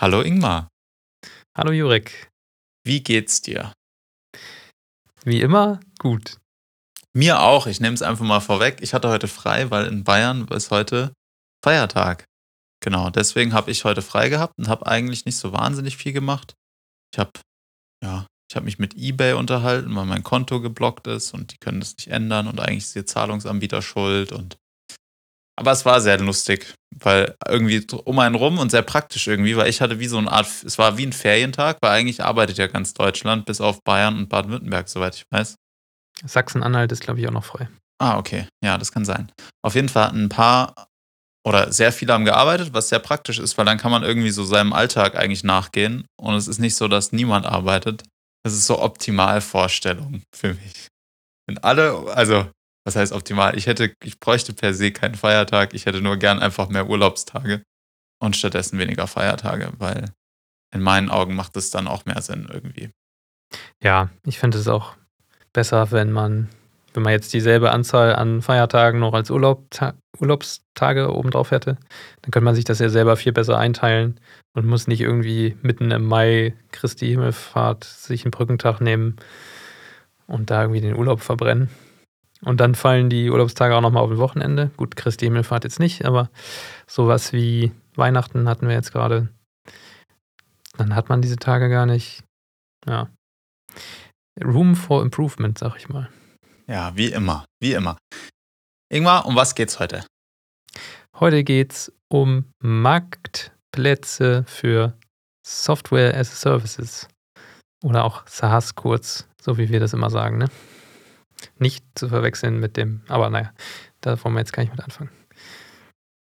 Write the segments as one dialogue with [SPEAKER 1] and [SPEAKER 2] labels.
[SPEAKER 1] Hallo Ingmar.
[SPEAKER 2] Hallo Jurek.
[SPEAKER 1] Wie geht's dir?
[SPEAKER 2] Wie immer, gut.
[SPEAKER 1] Mir auch. Ich nehme es einfach mal vorweg. Ich hatte heute frei, weil in Bayern ist heute Feiertag. Genau, deswegen habe ich heute frei gehabt und habe eigentlich nicht so wahnsinnig viel gemacht. Ich habe ja, ich habe mich mit eBay unterhalten, weil mein Konto geblockt ist und die können das nicht ändern und eigentlich ist ihr Zahlungsanbieter schuld und aber es war sehr lustig, weil irgendwie um einen rum und sehr praktisch irgendwie, weil ich hatte wie so eine Art, es war wie ein Ferientag, weil eigentlich arbeitet ja ganz Deutschland, bis auf Bayern und Baden-Württemberg, soweit ich weiß.
[SPEAKER 2] Sachsen-Anhalt ist, glaube ich, auch noch frei.
[SPEAKER 1] Ah, okay. Ja, das kann sein. Auf jeden Fall hatten ein paar oder sehr viele haben gearbeitet, was sehr praktisch ist, weil dann kann man irgendwie so seinem Alltag eigentlich nachgehen und es ist nicht so, dass niemand arbeitet. Das ist so Optimalvorstellung für mich. Wenn alle, also was heißt optimal? Ich hätte, ich bräuchte per se keinen Feiertag. Ich hätte nur gern einfach mehr Urlaubstage und stattdessen weniger Feiertage, weil in meinen Augen macht es dann auch mehr Sinn irgendwie.
[SPEAKER 2] Ja, ich finde es auch besser, wenn man, wenn man jetzt dieselbe Anzahl an Feiertagen noch als Urlaub, Urlaubstage obendrauf hätte, dann könnte man sich das ja selber viel besser einteilen und muss nicht irgendwie mitten im Mai Christi Himmelfahrt sich einen Brückentag nehmen und da irgendwie den Urlaub verbrennen. Und dann fallen die Urlaubstage auch nochmal auf ein Wochenende. Gut, Christi Himmelfahrt jetzt nicht, aber sowas wie Weihnachten hatten wir jetzt gerade. Dann hat man diese Tage gar nicht. Ja. Room for Improvement, sag ich mal.
[SPEAKER 1] Ja, wie immer, wie immer. Ingmar, um was geht's heute?
[SPEAKER 2] Heute geht's um Marktplätze für Software as a Services. Oder auch SaaS kurz, so wie wir das immer sagen, ne? Nicht zu verwechseln mit dem, aber naja, da wollen wir jetzt gar nicht mit anfangen.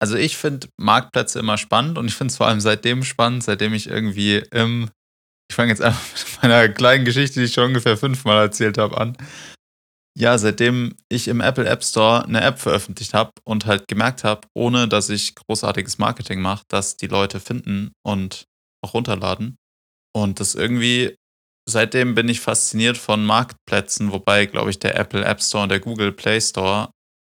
[SPEAKER 1] Also ich finde Marktplätze immer spannend und ich finde es vor allem seitdem spannend, seitdem ich irgendwie im, ich fange jetzt einfach mit meiner kleinen Geschichte, die ich schon ungefähr fünfmal erzählt habe, an. Ja, seitdem ich im Apple App Store eine App veröffentlicht habe und halt gemerkt habe, ohne dass ich großartiges Marketing mache, dass die Leute finden und auch runterladen. Und das irgendwie seitdem bin ich fasziniert von Marktplätzen, wobei, glaube ich, der Apple App Store und der Google Play Store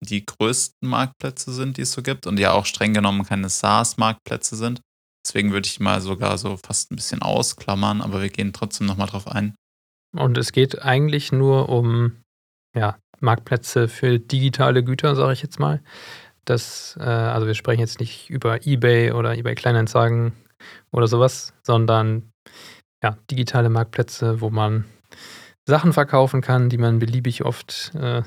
[SPEAKER 1] die größten Marktplätze sind, die es so gibt und ja auch streng genommen keine SaaS-Marktplätze sind. Deswegen würde ich mal sogar so fast ein bisschen ausklammern, aber wir gehen trotzdem nochmal drauf ein.
[SPEAKER 2] Und es geht eigentlich nur um ja, Marktplätze für digitale Güter, sage ich jetzt mal. Das, äh, also wir sprechen jetzt nicht über eBay oder eBay Kleinanzeigen oder sowas, sondern ja, digitale Marktplätze, wo man Sachen verkaufen kann, die man beliebig oft äh,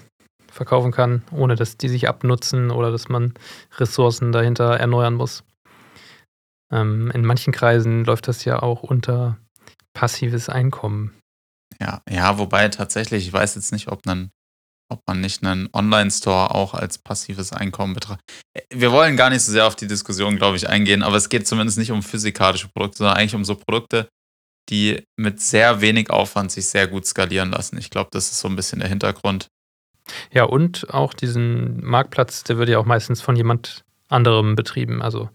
[SPEAKER 2] verkaufen kann, ohne dass die sich abnutzen oder dass man Ressourcen dahinter erneuern muss. Ähm, in manchen Kreisen läuft das ja auch unter passives Einkommen.
[SPEAKER 1] Ja, ja, wobei tatsächlich, ich weiß jetzt nicht, ob, einen, ob man nicht einen Online-Store auch als passives Einkommen betrachtet. Wir wollen gar nicht so sehr auf die Diskussion, glaube ich, eingehen, aber es geht zumindest nicht um physikalische Produkte, sondern eigentlich um so Produkte, die mit sehr wenig Aufwand sich sehr gut skalieren lassen. Ich glaube, das ist so ein bisschen der Hintergrund.
[SPEAKER 2] Ja, und auch diesen Marktplatz, der wird ja auch meistens von jemand anderem betrieben. Also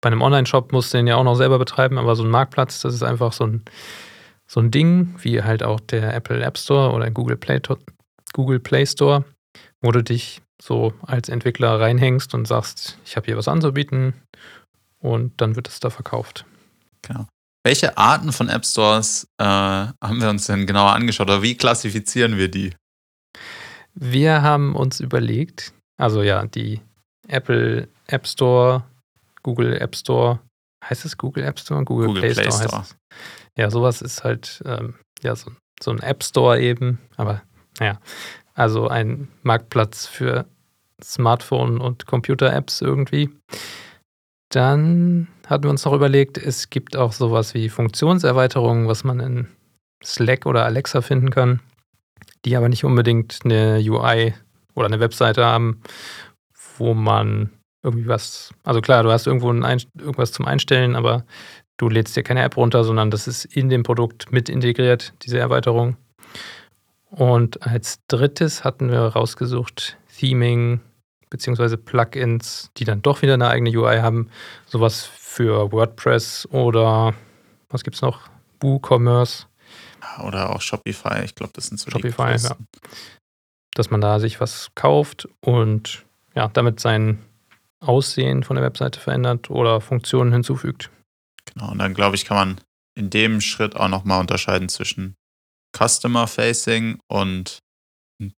[SPEAKER 2] bei einem Online-Shop musst du den ja auch noch selber betreiben, aber so ein Marktplatz, das ist einfach so ein, so ein Ding, wie halt auch der Apple App Store oder Google Play, Google Play Store, wo du dich so als Entwickler reinhängst und sagst, ich habe hier was anzubieten und dann wird es da verkauft.
[SPEAKER 1] Genau. Welche Arten von App Stores äh, haben wir uns denn genauer angeschaut oder wie klassifizieren wir die?
[SPEAKER 2] Wir haben uns überlegt, also ja, die Apple App Store, Google App Store, heißt es Google App Store? Google, Google Play, Play, Store, Store. heißt es. Ja, sowas ist halt ähm, ja, so, so ein App Store eben, aber naja, also ein Marktplatz für Smartphone- und Computer-Apps irgendwie. Dann hatten wir uns noch überlegt, es gibt auch sowas wie Funktionserweiterungen, was man in Slack oder Alexa finden kann, die aber nicht unbedingt eine UI oder eine Webseite haben, wo man irgendwie was, also klar, du hast irgendwo ein, irgendwas zum Einstellen, aber du lädst dir keine App runter, sondern das ist in dem Produkt mit integriert, diese Erweiterung. Und als drittes hatten wir rausgesucht Theming, beziehungsweise Plugins, die dann doch wieder eine eigene UI haben. Sowas für WordPress oder was gibt es noch? WooCommerce.
[SPEAKER 1] Oder auch Shopify. Ich glaube, das sind so
[SPEAKER 2] Shopify, ja. Dass man da sich was kauft und ja, damit sein Aussehen von der Webseite verändert oder Funktionen hinzufügt.
[SPEAKER 1] Genau, und dann glaube ich, kann man in dem Schritt auch nochmal unterscheiden zwischen Customer-Facing und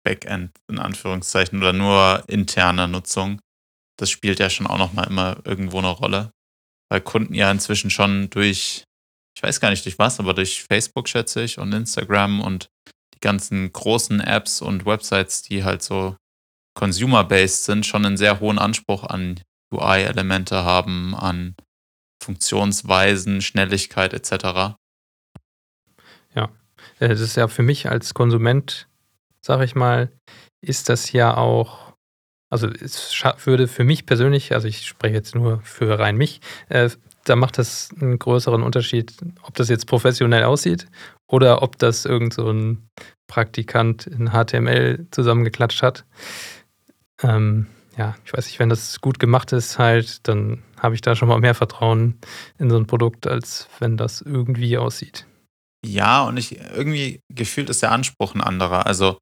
[SPEAKER 1] Backend in Anführungszeichen oder nur interne Nutzung. Das spielt ja schon auch nochmal immer irgendwo eine Rolle, weil Kunden ja inzwischen schon durch, ich weiß gar nicht durch was, aber durch Facebook schätze ich und Instagram und die ganzen großen Apps und Websites, die halt so consumer-based sind, schon einen sehr hohen Anspruch an UI-Elemente haben, an Funktionsweisen, Schnelligkeit etc.
[SPEAKER 2] Ja, äh, das ist ja für mich als Konsument, sage ich mal, ist das ja auch, also es würde für mich persönlich, also ich spreche jetzt nur für rein mich, äh, da macht das einen größeren Unterschied, ob das jetzt professionell aussieht oder ob das irgend so ein Praktikant in HTML zusammengeklatscht hat. Ähm, ja, ich weiß nicht, wenn das gut gemacht ist, halt, dann habe ich da schon mal mehr Vertrauen in so ein Produkt, als wenn das irgendwie aussieht.
[SPEAKER 1] Ja, und ich irgendwie gefühlt ist der Anspruch ein anderer. Also,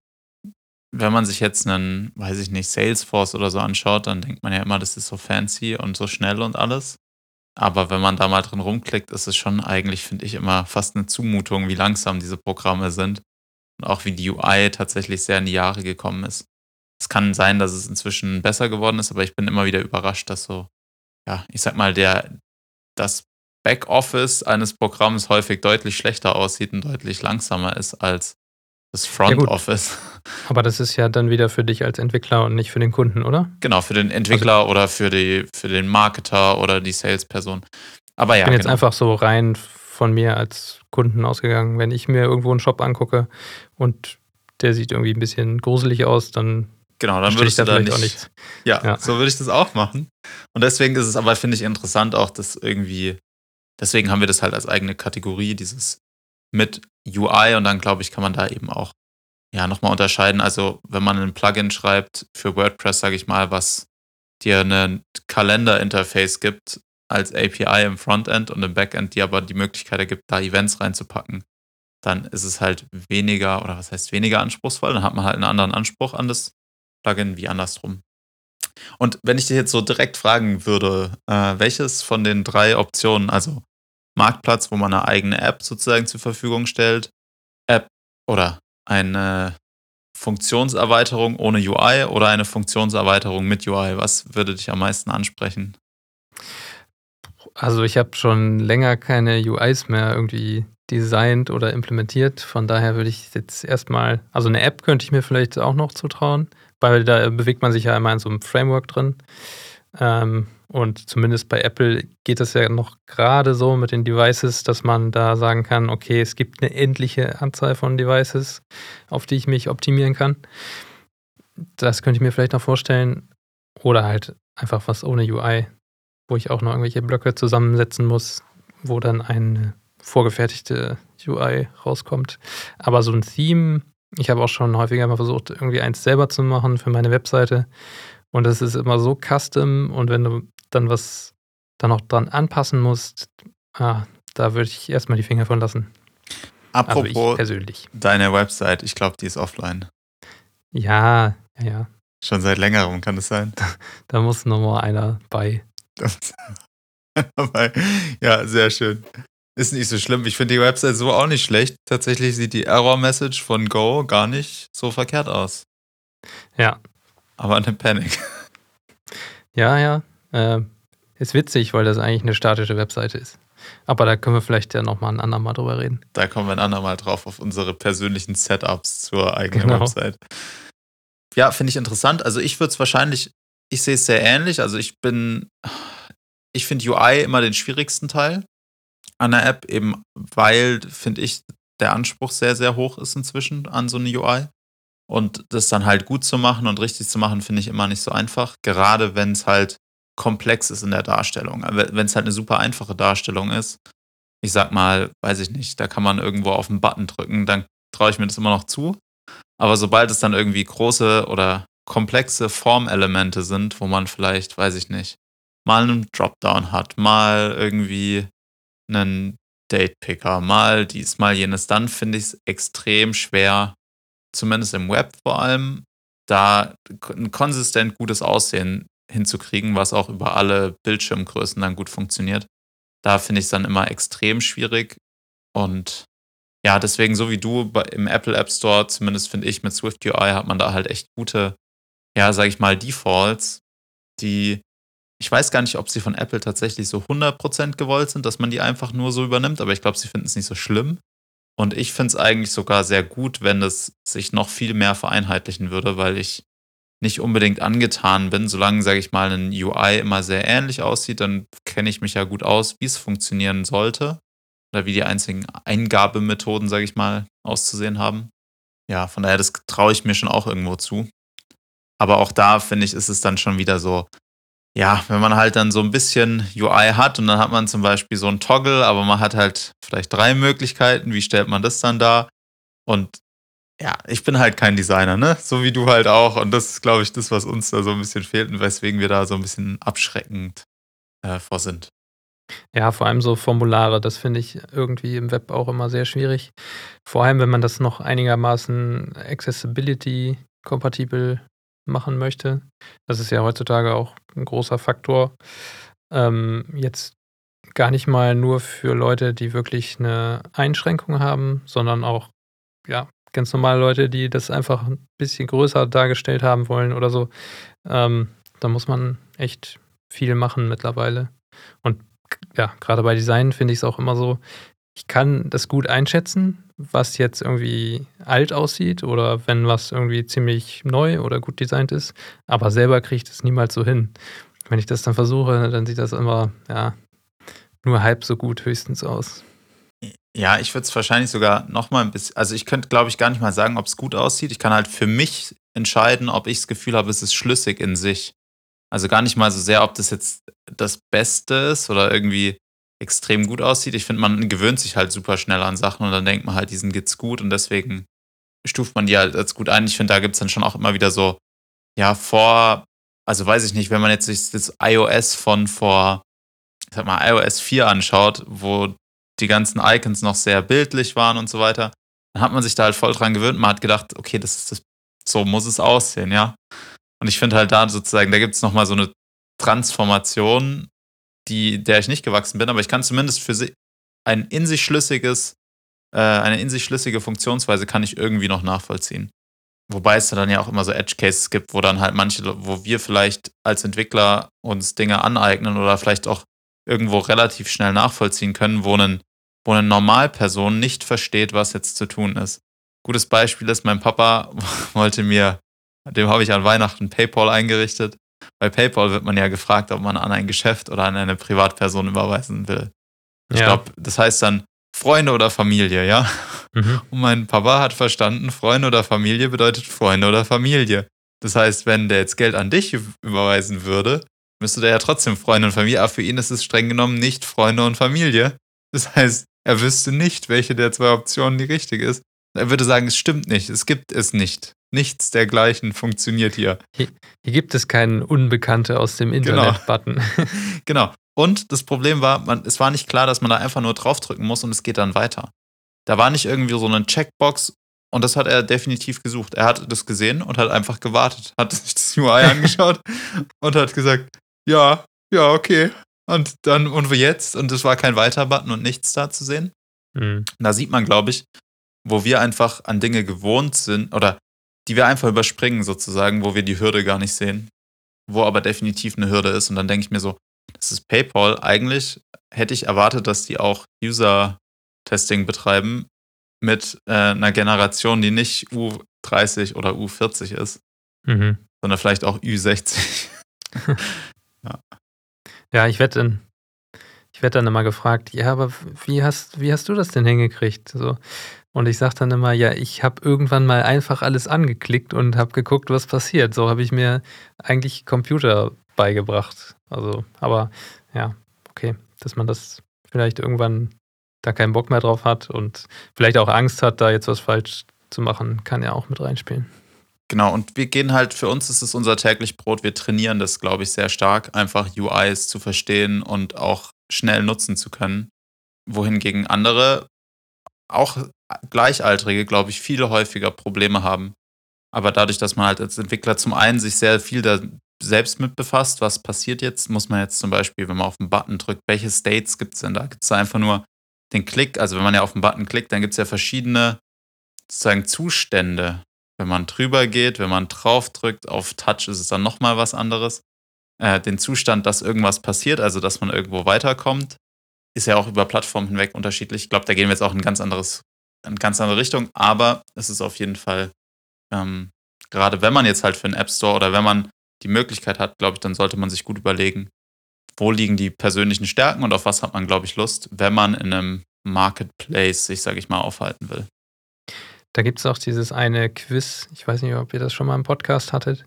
[SPEAKER 1] wenn man sich jetzt einen, weiß ich nicht, Salesforce oder so anschaut, dann denkt man ja immer, das ist so fancy und so schnell und alles. Aber wenn man da mal drin rumklickt, ist es schon eigentlich, finde ich, immer fast eine Zumutung, wie langsam diese Programme sind. Und auch wie die UI tatsächlich sehr in die Jahre gekommen ist. Es kann sein, dass es inzwischen besser geworden ist, aber ich bin immer wieder überrascht, dass so, ja, ich sag mal, der, das Backoffice eines Programms häufig deutlich schlechter aussieht und deutlich langsamer ist als das Front ja Office.
[SPEAKER 2] Aber das ist ja dann wieder für dich als Entwickler und nicht für den Kunden, oder?
[SPEAKER 1] Genau, für den Entwickler also, oder für, die, für den Marketer oder die Salesperson. Aber ja.
[SPEAKER 2] Ich bin jetzt
[SPEAKER 1] genau.
[SPEAKER 2] einfach so rein von mir als Kunden ausgegangen. Wenn ich mir irgendwo einen Shop angucke und der sieht irgendwie ein bisschen gruselig aus, dann
[SPEAKER 1] Genau, dann würde ich da nicht, auch nichts. Ja, ja, so würde ich das auch machen. Und deswegen ist es aber, finde ich, interessant auch, dass irgendwie, deswegen haben wir das halt als eigene Kategorie, dieses mit UI und dann, glaube ich, kann man da eben auch ja nochmal unterscheiden. Also, wenn man ein Plugin schreibt für WordPress, sage ich mal, was dir ein Kalender-Interface gibt als API im Frontend und im Backend, die aber die Möglichkeit ergibt, da Events reinzupacken, dann ist es halt weniger, oder was heißt weniger anspruchsvoll, dann hat man halt einen anderen Anspruch an das Plugin wie andersrum. Und wenn ich dich jetzt so direkt fragen würde, äh, welches von den drei Optionen, also Marktplatz, wo man eine eigene App sozusagen zur Verfügung stellt, App oder eine Funktionserweiterung ohne UI oder eine Funktionserweiterung mit UI, was würde dich am meisten ansprechen?
[SPEAKER 2] Also ich habe schon länger keine UIs mehr irgendwie designt oder implementiert. Von daher würde ich jetzt erstmal, also eine App könnte ich mir vielleicht auch noch zutrauen weil da bewegt man sich ja immer in so einem Framework drin. Ähm, und zumindest bei Apple geht es ja noch gerade so mit den Devices, dass man da sagen kann, okay, es gibt eine endliche Anzahl von Devices, auf die ich mich optimieren kann. Das könnte ich mir vielleicht noch vorstellen. Oder halt einfach was ohne UI, wo ich auch noch irgendwelche Blöcke zusammensetzen muss, wo dann eine vorgefertigte UI rauskommt. Aber so ein Theme ich habe auch schon häufiger mal versucht, irgendwie eins selber zu machen für meine Webseite. Und das ist immer so custom und wenn du dann was dann auch dran anpassen musst, ah, da würde ich erstmal die Finger von lassen.
[SPEAKER 1] Apropos also persönlich. deine Website, ich glaube, die ist offline.
[SPEAKER 2] Ja, ja, ja.
[SPEAKER 1] Schon seit längerem kann es sein.
[SPEAKER 2] Da, da muss nochmal einer bei.
[SPEAKER 1] ja, sehr schön. Ist nicht so schlimm. Ich finde die Website so auch nicht schlecht. Tatsächlich sieht die Error-Message von Go gar nicht so verkehrt aus.
[SPEAKER 2] Ja.
[SPEAKER 1] Aber eine Panic.
[SPEAKER 2] Ja, ja. Äh, ist witzig, weil das eigentlich eine statische Webseite ist. Aber da können wir vielleicht ja nochmal ein andermal drüber reden.
[SPEAKER 1] Da kommen wir ein andermal drauf auf unsere persönlichen Setups zur eigenen genau. Website. Ja, finde ich interessant. Also ich würde es wahrscheinlich, ich sehe es sehr ähnlich. Also ich bin, ich finde UI immer den schwierigsten Teil an der App, eben weil, finde ich, der Anspruch sehr, sehr hoch ist inzwischen an so eine UI. Und das dann halt gut zu machen und richtig zu machen, finde ich immer nicht so einfach. Gerade wenn es halt komplex ist in der Darstellung. Wenn es halt eine super einfache Darstellung ist, ich sag mal, weiß ich nicht, da kann man irgendwo auf einen Button drücken, dann traue ich mir das immer noch zu. Aber sobald es dann irgendwie große oder komplexe Formelemente sind, wo man vielleicht, weiß ich nicht, mal einen Dropdown hat, mal irgendwie einen Date-Picker, mal dies, mal jenes, dann finde ich es extrem schwer, zumindest im Web vor allem, da ein konsistent gutes Aussehen hinzukriegen, was auch über alle Bildschirmgrößen dann gut funktioniert. Da finde ich es dann immer extrem schwierig. Und ja, deswegen, so wie du im Apple App Store, zumindest finde ich, mit Swift UI hat man da halt echt gute, ja, sag ich mal, Defaults, die ich weiß gar nicht, ob sie von Apple tatsächlich so 100% gewollt sind, dass man die einfach nur so übernimmt, aber ich glaube, sie finden es nicht so schlimm. Und ich finde es eigentlich sogar sehr gut, wenn es sich noch viel mehr vereinheitlichen würde, weil ich nicht unbedingt angetan bin. Solange, sage ich mal, ein UI immer sehr ähnlich aussieht, dann kenne ich mich ja gut aus, wie es funktionieren sollte. Oder wie die einzigen Eingabemethoden, sage ich mal, auszusehen haben. Ja, von daher, das traue ich mir schon auch irgendwo zu. Aber auch da, finde ich, ist es dann schon wieder so, ja, wenn man halt dann so ein bisschen UI hat und dann hat man zum Beispiel so ein Toggle, aber man hat halt vielleicht drei Möglichkeiten, wie stellt man das dann da? Und ja, ich bin halt kein Designer, ne? So wie du halt auch. Und das ist, glaube ich, das, was uns da so ein bisschen fehlt und weswegen wir da so ein bisschen abschreckend äh, vor sind.
[SPEAKER 2] Ja, vor allem so Formulare, das finde ich irgendwie im Web auch immer sehr schwierig. Vor allem, wenn man das noch einigermaßen accessibility-kompatibel machen möchte. Das ist ja heutzutage auch ein großer Faktor. Ähm, jetzt gar nicht mal nur für Leute, die wirklich eine Einschränkung haben, sondern auch ja, ganz normale Leute, die das einfach ein bisschen größer dargestellt haben wollen oder so. Ähm, da muss man echt viel machen mittlerweile. Und ja, gerade bei Design finde ich es auch immer so, ich kann das gut einschätzen, was jetzt irgendwie alt aussieht oder wenn was irgendwie ziemlich neu oder gut designt ist, aber selber kriege ich das niemals so hin. Wenn ich das dann versuche, dann sieht das immer, ja, nur halb so gut höchstens aus.
[SPEAKER 1] Ja, ich würde es wahrscheinlich sogar noch mal ein bisschen, also ich könnte, glaube ich, gar nicht mal sagen, ob es gut aussieht. Ich kann halt für mich entscheiden, ob ich das Gefühl habe, es ist schlüssig in sich. Also gar nicht mal so sehr, ob das jetzt das Beste ist oder irgendwie extrem gut aussieht. Ich finde, man gewöhnt sich halt super schnell an Sachen und dann denkt man halt, diesen geht's gut und deswegen stuft man die halt als gut ein. Ich finde, da gibt es dann schon auch immer wieder so, ja, vor, also weiß ich nicht, wenn man jetzt sich das iOS von vor, ich sag mal, iOS 4 anschaut, wo die ganzen Icons noch sehr bildlich waren und so weiter, dann hat man sich da halt voll dran gewöhnt. Man hat gedacht, okay, das ist das, so muss es aussehen, ja. Und ich finde halt da sozusagen, da gibt es nochmal so eine Transformation die, der ich nicht gewachsen bin, aber ich kann zumindest für ein in sich schlüssiges, äh, eine in sich schlüssige Funktionsweise kann ich irgendwie noch nachvollziehen. Wobei es dann ja auch immer so Edge Cases gibt, wo dann halt manche, wo wir vielleicht als Entwickler uns Dinge aneignen oder vielleicht auch irgendwo relativ schnell nachvollziehen können, wo, ein, wo eine Normalperson nicht versteht, was jetzt zu tun ist. Gutes Beispiel ist, mein Papa wollte mir, dem habe ich an Weihnachten PayPal eingerichtet bei PayPal wird man ja gefragt, ob man an ein Geschäft oder an eine Privatperson überweisen will. Ich ja. glaube, das heißt dann Freunde oder Familie, ja? Mhm. Und mein Papa hat verstanden, Freunde oder Familie bedeutet Freunde oder Familie. Das heißt, wenn der jetzt Geld an dich überweisen würde, müsste der ja trotzdem Freunde und Familie, aber für ihn ist es streng genommen nicht Freunde und Familie. Das heißt, er wüsste nicht, welche der zwei Optionen die richtige ist. Er würde sagen, es stimmt nicht, es gibt es nicht. Nichts dergleichen funktioniert hier.
[SPEAKER 2] Hier, hier gibt es keinen Unbekannte aus dem genau. Internet-Button.
[SPEAKER 1] Genau. genau. Und das Problem war, man, es war nicht klar, dass man da einfach nur draufdrücken muss und es geht dann weiter. Da war nicht irgendwie so eine Checkbox und das hat er definitiv gesucht. Er hat das gesehen und hat einfach gewartet, hat sich das UI angeschaut und hat gesagt, ja, ja, okay. Und dann, und wir jetzt? Und es war kein Weiter-Button und nichts da zu sehen. Mhm. Da sieht man, glaube ich, wo wir einfach an Dinge gewohnt sind oder die wir einfach überspringen sozusagen, wo wir die Hürde gar nicht sehen, wo aber definitiv eine Hürde ist. Und dann denke ich mir so, das ist PayPal. Eigentlich hätte ich erwartet, dass die auch User-Testing betreiben mit äh, einer Generation, die nicht U30 oder U40 ist, mhm. sondern vielleicht auch U60.
[SPEAKER 2] ja. Ja, ich werde ich werde dann immer gefragt, ja, aber wie hast, wie hast du das denn hingekriegt? So, und ich sage dann immer, ja, ich habe irgendwann mal einfach alles angeklickt und habe geguckt, was passiert. So habe ich mir eigentlich Computer beigebracht. Also, aber ja, okay, dass man das vielleicht irgendwann da keinen Bock mehr drauf hat und vielleicht auch Angst hat, da jetzt was falsch zu machen, kann ja auch mit reinspielen.
[SPEAKER 1] Genau, und wir gehen halt, für uns ist es unser täglich Brot, wir trainieren das, glaube ich, sehr stark, einfach UIs zu verstehen und auch schnell nutzen zu können. Wohingegen andere auch Gleichaltrige, glaube ich, viel häufiger Probleme haben. Aber dadurch, dass man halt als Entwickler zum einen sich sehr viel da selbst mit befasst, was passiert jetzt, muss man jetzt zum Beispiel, wenn man auf den Button drückt, welche States gibt es denn da? Gibt es da einfach nur den Klick, also wenn man ja auf den Button klickt, dann gibt es ja verschiedene sozusagen Zustände. Wenn man drüber geht, wenn man drauf drückt, auf Touch ist es dann nochmal was anderes. Äh, den Zustand, dass irgendwas passiert, also dass man irgendwo weiterkommt, ist ja auch über Plattformen hinweg unterschiedlich. Ich glaube, da gehen wir jetzt auch in ganz anderes, in ganz andere Richtung, aber es ist auf jeden Fall, ähm, gerade wenn man jetzt halt für einen App Store oder wenn man die Möglichkeit hat, glaube ich, dann sollte man sich gut überlegen, wo liegen die persönlichen Stärken und auf was hat man, glaube ich, Lust, wenn man in einem Marketplace sich, sage ich mal, aufhalten will.
[SPEAKER 2] Da gibt es auch dieses eine Quiz, ich weiß nicht, ob ihr das schon mal im Podcast hattet,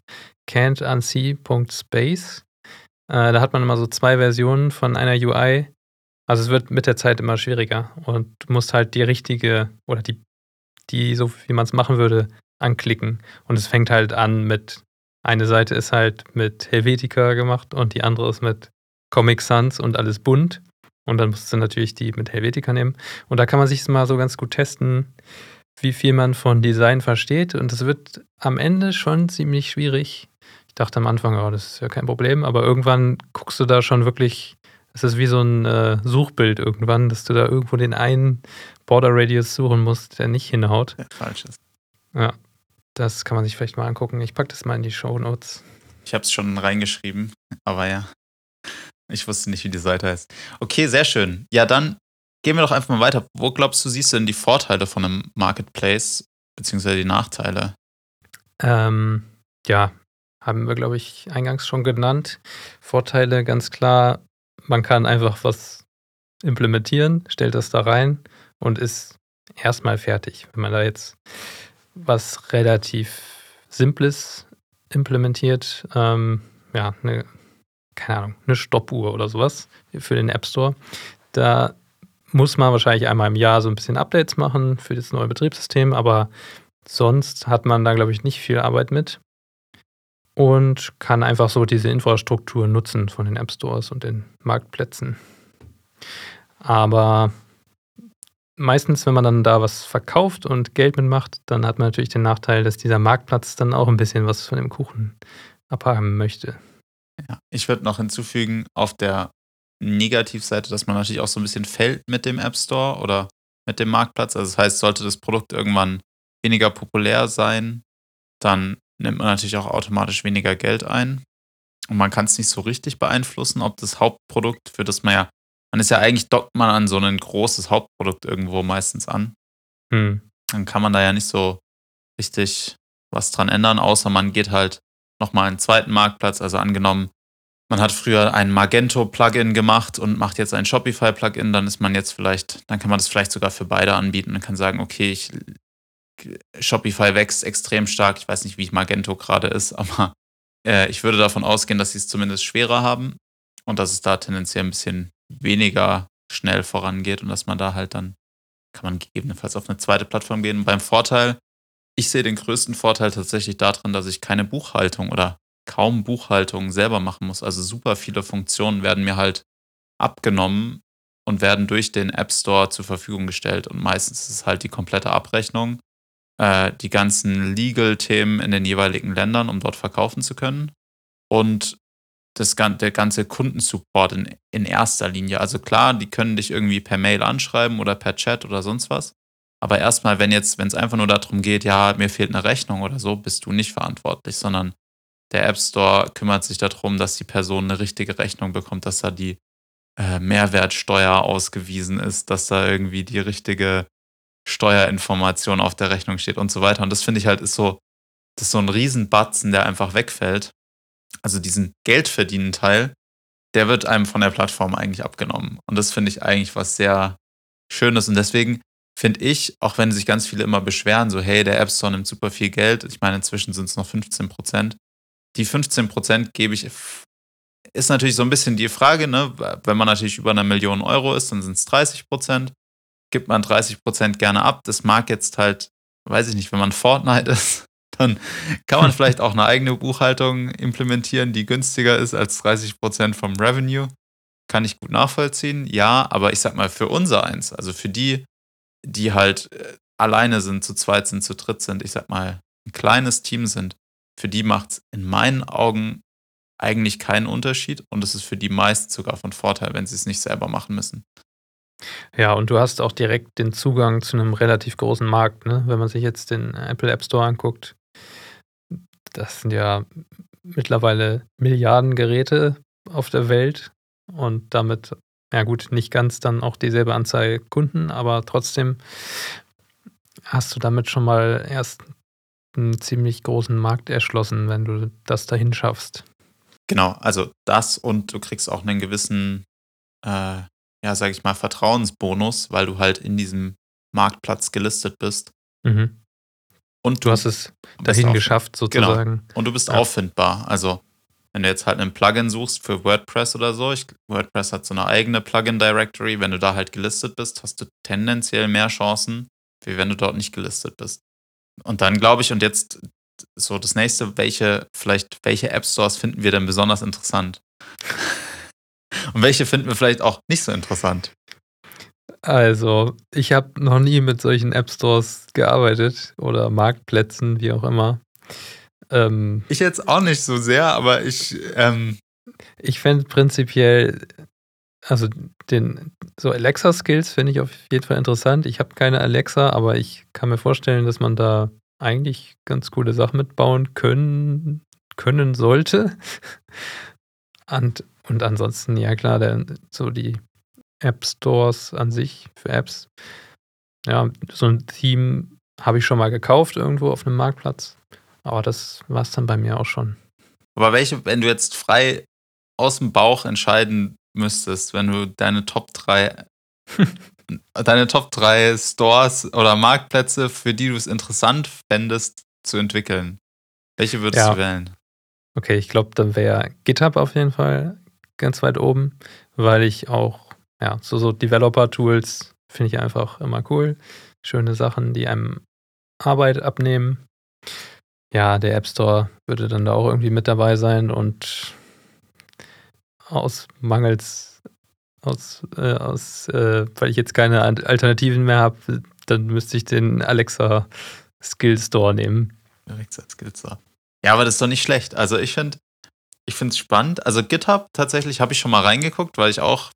[SPEAKER 2] can'tunsee.space. Äh, da hat man immer so zwei Versionen von einer UI. Also es wird mit der Zeit immer schwieriger und du musst halt die richtige oder die, die so wie man es machen würde, anklicken. Und es fängt halt an mit, eine Seite ist halt mit Helvetica gemacht und die andere ist mit Comic Sans und alles bunt. Und dann musst du natürlich die mit Helvetica nehmen. Und da kann man sich mal so ganz gut testen, wie viel man von Design versteht. Und es wird am Ende schon ziemlich schwierig. Ich dachte am Anfang, oh, das ist ja kein Problem, aber irgendwann guckst du da schon wirklich, es ist wie so ein äh, Suchbild irgendwann, dass du da irgendwo den einen Border Radius suchen musst, der nicht hinhaut.
[SPEAKER 1] Der falsch ist.
[SPEAKER 2] Ja, das kann man sich vielleicht mal angucken. Ich packe das mal in die Show Notes.
[SPEAKER 1] Ich habe es schon reingeschrieben, aber ja. Ich wusste nicht, wie die Seite heißt. Okay, sehr schön. Ja, dann gehen wir doch einfach mal weiter. Wo glaubst du, siehst du denn die Vorteile von einem Marketplace, beziehungsweise die Nachteile?
[SPEAKER 2] Ähm, ja, haben wir, glaube ich, eingangs schon genannt. Vorteile ganz klar, man kann einfach was implementieren, stellt das da rein und ist erstmal fertig. Wenn man da jetzt was relativ Simples implementiert, ähm, ja, eine keine Ahnung, eine Stoppuhr oder sowas für den App Store. Da muss man wahrscheinlich einmal im Jahr so ein bisschen Updates machen für das neue Betriebssystem, aber sonst hat man da, glaube ich, nicht viel Arbeit mit und kann einfach so diese Infrastruktur nutzen von den App Stores und den Marktplätzen. Aber meistens, wenn man dann da was verkauft und Geld mitmacht, dann hat man natürlich den Nachteil, dass dieser Marktplatz dann auch ein bisschen was von dem Kuchen abhaben möchte.
[SPEAKER 1] Ja, ich würde noch hinzufügen, auf der Negativseite, dass man natürlich auch so ein bisschen fällt mit dem App Store oder mit dem Marktplatz. Also das heißt, sollte das Produkt irgendwann weniger populär sein, dann nimmt man natürlich auch automatisch weniger Geld ein. Und man kann es nicht so richtig beeinflussen, ob das Hauptprodukt, für das man ja, man ist ja eigentlich, dockt man an so ein großes Hauptprodukt irgendwo meistens an. Hm. Dann kann man da ja nicht so richtig was dran ändern, außer man geht halt nochmal einen zweiten Marktplatz. Also angenommen, man hat früher ein Magento-Plugin gemacht und macht jetzt ein Shopify-Plugin, dann ist man jetzt vielleicht, dann kann man das vielleicht sogar für beide anbieten und kann sagen, okay, ich, Shopify wächst extrem stark. Ich weiß nicht, wie Magento gerade ist, aber äh, ich würde davon ausgehen, dass sie es zumindest schwerer haben und dass es da tendenziell ein bisschen weniger schnell vorangeht und dass man da halt dann kann man gegebenenfalls auf eine zweite Plattform gehen. beim Vorteil ich sehe den größten Vorteil tatsächlich darin, dass ich keine Buchhaltung oder kaum Buchhaltung selber machen muss. Also super viele Funktionen werden mir halt abgenommen und werden durch den App Store zur Verfügung gestellt. Und meistens ist es halt die komplette Abrechnung, äh, die ganzen Legal-Themen in den jeweiligen Ländern, um dort verkaufen zu können. Und das, der ganze Kundensupport in, in erster Linie. Also klar, die können dich irgendwie per Mail anschreiben oder per Chat oder sonst was. Aber erstmal, wenn jetzt, wenn es einfach nur darum geht, ja, mir fehlt eine Rechnung oder so, bist du nicht verantwortlich, sondern der App Store kümmert sich darum, dass die Person eine richtige Rechnung bekommt, dass da die äh, Mehrwertsteuer ausgewiesen ist, dass da irgendwie die richtige Steuerinformation auf der Rechnung steht und so weiter. Und das finde ich halt ist so, das ist so ein Riesenbatzen, der einfach wegfällt. Also diesen Geldverdienen Teil, der wird einem von der Plattform eigentlich abgenommen. Und das finde ich eigentlich was sehr Schönes. Und deswegen finde ich, auch wenn sich ganz viele immer beschweren, so, hey, der App Store nimmt super viel Geld. Ich meine, inzwischen sind es noch 15 Prozent. Die 15 Prozent gebe ich, ist natürlich so ein bisschen die Frage, ne? Wenn man natürlich über einer Million Euro ist, dann sind es 30 Prozent. Gibt man 30 Prozent gerne ab. Das mag jetzt halt, weiß ich nicht, wenn man Fortnite ist, dann kann man vielleicht auch eine eigene Buchhaltung implementieren, die günstiger ist als 30 Prozent vom Revenue. Kann ich gut nachvollziehen, ja, aber ich sag mal, für unser eins, also für die, die halt äh, alleine sind, zu zweit sind, zu dritt sind, ich sag mal, ein kleines Team sind, für die macht es in meinen Augen eigentlich keinen Unterschied und es ist für die meisten sogar von Vorteil, wenn sie es nicht selber machen müssen.
[SPEAKER 2] Ja, und du hast auch direkt den Zugang zu einem relativ großen Markt, ne? Wenn man sich jetzt den Apple App Store anguckt, das sind ja mittlerweile Milliarden Geräte auf der Welt und damit, ja gut, nicht ganz dann auch dieselbe Anzahl Kunden, aber trotzdem hast du damit schon mal erst einen ziemlich großen Markt erschlossen, wenn du das dahin schaffst.
[SPEAKER 1] Genau, also das und du kriegst auch einen gewissen, äh, ja, sag ich mal, Vertrauensbonus, weil du halt in diesem Marktplatz gelistet bist.
[SPEAKER 2] Mhm. Und du, du hast es dahin geschafft, genau. sozusagen.
[SPEAKER 1] Genau. Und du bist ja. auffindbar. Also, wenn du jetzt halt ein Plugin suchst für WordPress oder so, ich, WordPress hat so eine eigene Plugin-Directory, wenn du da halt gelistet bist, hast du tendenziell mehr Chancen, wie wenn du dort nicht gelistet bist. Und dann glaube ich, und jetzt so das nächste, welche, vielleicht, welche App Stores finden wir denn besonders interessant? Und welche finden wir vielleicht auch nicht so interessant?
[SPEAKER 2] Also, ich habe noch nie mit solchen App Stores gearbeitet oder Marktplätzen, wie auch immer.
[SPEAKER 1] Ähm, ich jetzt auch nicht so sehr, aber ich. Ähm,
[SPEAKER 2] ich fände prinzipiell, also den so Alexa-Skills finde ich auf jeden Fall interessant. Ich habe keine Alexa, aber ich kann mir vorstellen, dass man da eigentlich ganz coole Sachen mitbauen können, können sollte. Und, und ansonsten, ja klar, der, so die App Stores an sich für Apps. Ja, so ein Theme habe ich schon mal gekauft irgendwo auf einem Marktplatz. Aber das war es dann bei mir auch schon.
[SPEAKER 1] Aber welche, wenn du jetzt frei aus dem Bauch entscheiden müsstest, wenn du deine Top 3 deine Top 3 Stores oder Marktplätze, für die du es interessant fändest, zu entwickeln. Welche würdest ja. du wählen?
[SPEAKER 2] Okay, ich glaube, dann wäre GitHub auf jeden Fall ganz weit oben, weil ich auch, ja, so, so Developer-Tools finde ich einfach immer cool. Schöne Sachen, die einem Arbeit abnehmen. Ja, der App Store würde dann da auch irgendwie mit dabei sein und aus mangels aus, äh, aus äh, weil ich jetzt keine Alternativen mehr habe, dann müsste ich den Alexa Skill Store nehmen.
[SPEAKER 1] Alexa Skill Store. Ja, aber das ist doch nicht schlecht. Also ich finde, ich finde es spannend. Also GitHub tatsächlich habe ich schon mal reingeguckt, weil ich auch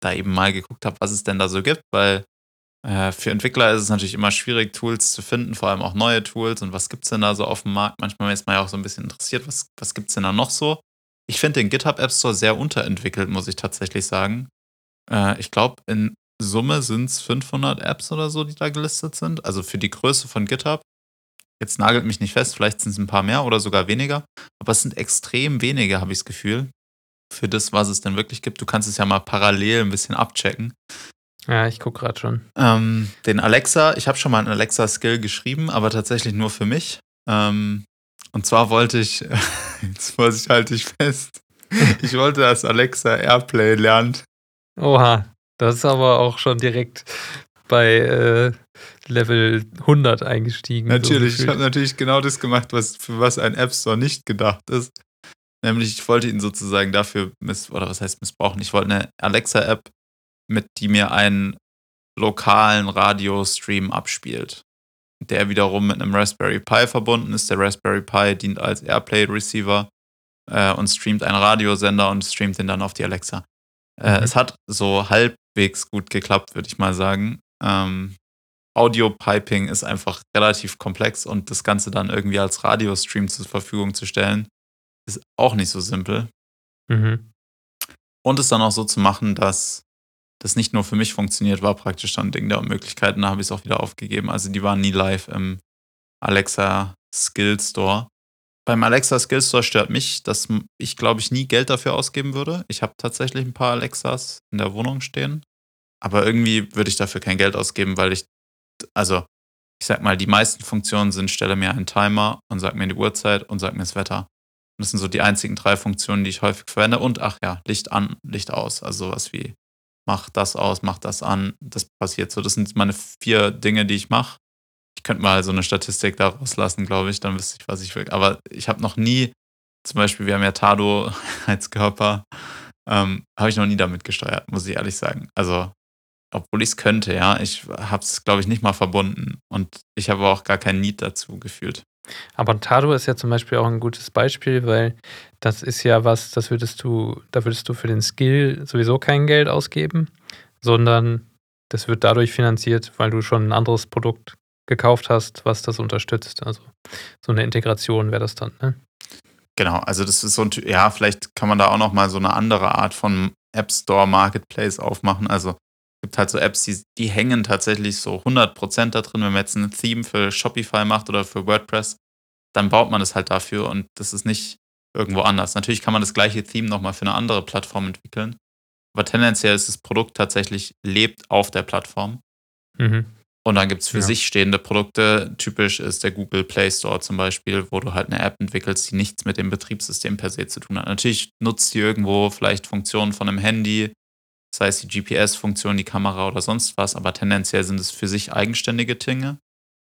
[SPEAKER 1] da eben mal geguckt habe, was es denn da so gibt, weil äh, für Entwickler ist es natürlich immer schwierig, Tools zu finden, vor allem auch neue Tools und was gibt es denn da so auf dem Markt. Manchmal ist man ja auch so ein bisschen interessiert, was, was gibt es denn da noch so. Ich finde den GitHub App Store sehr unterentwickelt, muss ich tatsächlich sagen. Äh, ich glaube, in Summe sind es 500 Apps oder so, die da gelistet sind. Also für die Größe von GitHub. Jetzt nagelt mich nicht fest, vielleicht sind es ein paar mehr oder sogar weniger. Aber es sind extrem wenige, habe ich das Gefühl, für das, was es denn wirklich gibt. Du kannst es ja mal parallel ein bisschen abchecken.
[SPEAKER 2] Ja, ich gucke gerade schon.
[SPEAKER 1] Ähm, den Alexa, ich habe schon mal einen Alexa-Skill geschrieben, aber tatsächlich nur für mich. Ähm, und zwar wollte ich, jetzt muss ich halte ich fest, ich wollte, dass Alexa Airplay lernt.
[SPEAKER 2] Oha, das ist aber auch schon direkt bei äh, Level 100 eingestiegen.
[SPEAKER 1] Natürlich, so ich habe natürlich genau das gemacht, was für was ein App Store nicht gedacht ist. Nämlich, ich wollte ihn sozusagen dafür miss oder was heißt missbrauchen? Ich wollte eine Alexa-App, mit die mir einen lokalen Radiostream abspielt. Der wiederum mit einem Raspberry Pi verbunden ist. Der Raspberry Pi dient als Airplay-Receiver äh, und streamt einen Radiosender und streamt den dann auf die Alexa. Äh, mhm. Es hat so halbwegs gut geklappt, würde ich mal sagen. Ähm, Audio-Piping ist einfach relativ komplex und das Ganze dann irgendwie als Radiostream zur Verfügung zu stellen, ist auch nicht so simpel. Mhm. Und es dann auch so zu machen, dass das nicht nur für mich funktioniert, war praktisch dann ein Ding der Unmöglichkeiten. Da habe ich es auch wieder aufgegeben. Also die waren nie live im Alexa Skill Store. Beim Alexa Skill Store stört mich, dass ich, glaube ich, nie Geld dafür ausgeben würde. Ich habe tatsächlich ein paar Alexas in der Wohnung stehen. Aber irgendwie würde ich dafür kein Geld ausgeben, weil ich, also, ich sag mal, die meisten Funktionen sind, stelle mir einen Timer und sag mir die Uhrzeit und sag mir das Wetter. das sind so die einzigen drei Funktionen, die ich häufig verwende. Und ach ja, Licht an, Licht aus. Also sowas wie mach das aus, mach das an. Das passiert so. Das sind meine vier Dinge, die ich mache könnte mal so eine Statistik daraus lassen, glaube ich, dann wüsste ich, was ich will. Aber ich habe noch nie, zum Beispiel, wir haben ja Tado als Körper, ähm, habe ich noch nie damit gesteuert, muss ich ehrlich sagen. Also obwohl ich es könnte, ja. Ich habe es, glaube ich, nicht mal verbunden. Und ich habe auch gar kein Need dazu gefühlt.
[SPEAKER 2] Aber Tado ist ja zum Beispiel auch ein gutes Beispiel, weil das ist ja was, das würdest du, da würdest du für den Skill sowieso kein Geld ausgeben, sondern das wird dadurch finanziert, weil du schon ein anderes Produkt gekauft hast, was das unterstützt. Also so eine Integration wäre das dann, ne?
[SPEAKER 1] Genau, also das ist so ein, ja, vielleicht kann man da auch noch mal so eine andere Art von App Store Marketplace aufmachen. Also gibt halt so Apps, die, die hängen tatsächlich so 100% da drin. Wenn man jetzt ein Theme für Shopify macht oder für WordPress, dann baut man das halt dafür und das ist nicht irgendwo anders. Natürlich kann man das gleiche Theme nochmal für eine andere Plattform entwickeln, aber tendenziell ist das Produkt tatsächlich lebt auf der Plattform. Mhm. Und dann gibt es für ja. sich stehende Produkte. Typisch ist der Google Play Store zum Beispiel, wo du halt eine App entwickelst, die nichts mit dem Betriebssystem per se zu tun hat. Natürlich nutzt sie irgendwo vielleicht Funktionen von einem Handy, sei es die GPS-Funktion, die Kamera oder sonst was, aber tendenziell sind es für sich eigenständige Dinge.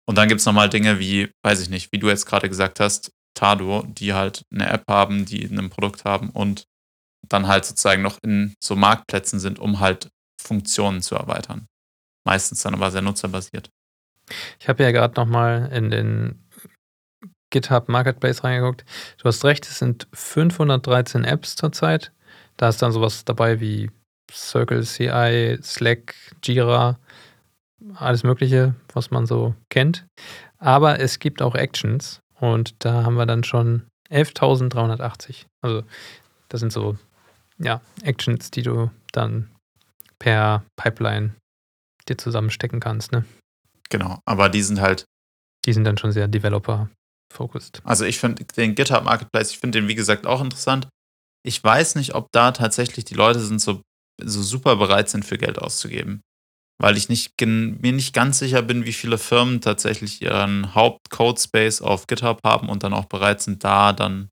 [SPEAKER 1] Und dann gibt es nochmal Dinge wie, weiß ich nicht, wie du jetzt gerade gesagt hast, Tado, die halt eine App haben, die ein Produkt haben und dann halt sozusagen noch in so Marktplätzen sind, um halt Funktionen zu erweitern. Meistens dann aber sehr nutzerbasiert.
[SPEAKER 2] Ich habe ja gerade nochmal in den GitHub Marketplace reingeguckt. Du hast recht, es sind 513 Apps zurzeit. Da ist dann sowas dabei wie Circle CI, Slack, Jira, alles Mögliche, was man so kennt. Aber es gibt auch Actions und da haben wir dann schon 11.380. Also das sind so ja, Actions, die du dann per Pipeline dir zusammenstecken kannst, ne?
[SPEAKER 1] Genau, aber die sind halt.
[SPEAKER 2] Die sind dann schon sehr Developer-focused.
[SPEAKER 1] Also ich finde den GitHub Marketplace, ich finde den wie gesagt auch interessant. Ich weiß nicht, ob da tatsächlich die Leute sind so, so super bereit sind, für Geld auszugeben. Weil ich nicht, mir nicht ganz sicher bin, wie viele Firmen tatsächlich ihren Haupt-Codespace auf GitHub haben und dann auch bereit sind, da dann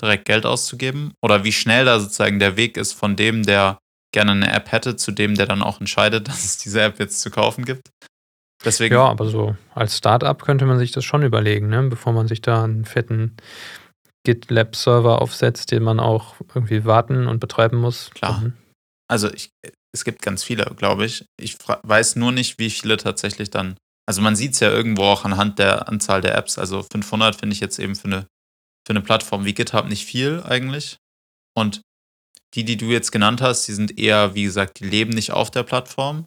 [SPEAKER 1] direkt Geld auszugeben. Oder wie schnell da sozusagen der Weg ist von dem, der gerne eine App hätte, zu dem, der dann auch entscheidet, dass es diese App jetzt zu kaufen gibt.
[SPEAKER 2] Deswegen, ja, aber so als Startup könnte man sich das schon überlegen, ne? bevor man sich da einen fetten GitLab-Server aufsetzt, den man auch irgendwie warten und betreiben muss.
[SPEAKER 1] Klar. Mhm. Also ich, es gibt ganz viele, glaube ich. Ich weiß nur nicht, wie viele tatsächlich dann. Also man sieht es ja irgendwo auch anhand der Anzahl der Apps. Also 500 finde ich jetzt eben für eine, für eine Plattform wie GitHub nicht viel eigentlich. Und die, die du jetzt genannt hast, die sind eher, wie gesagt, die leben nicht auf der Plattform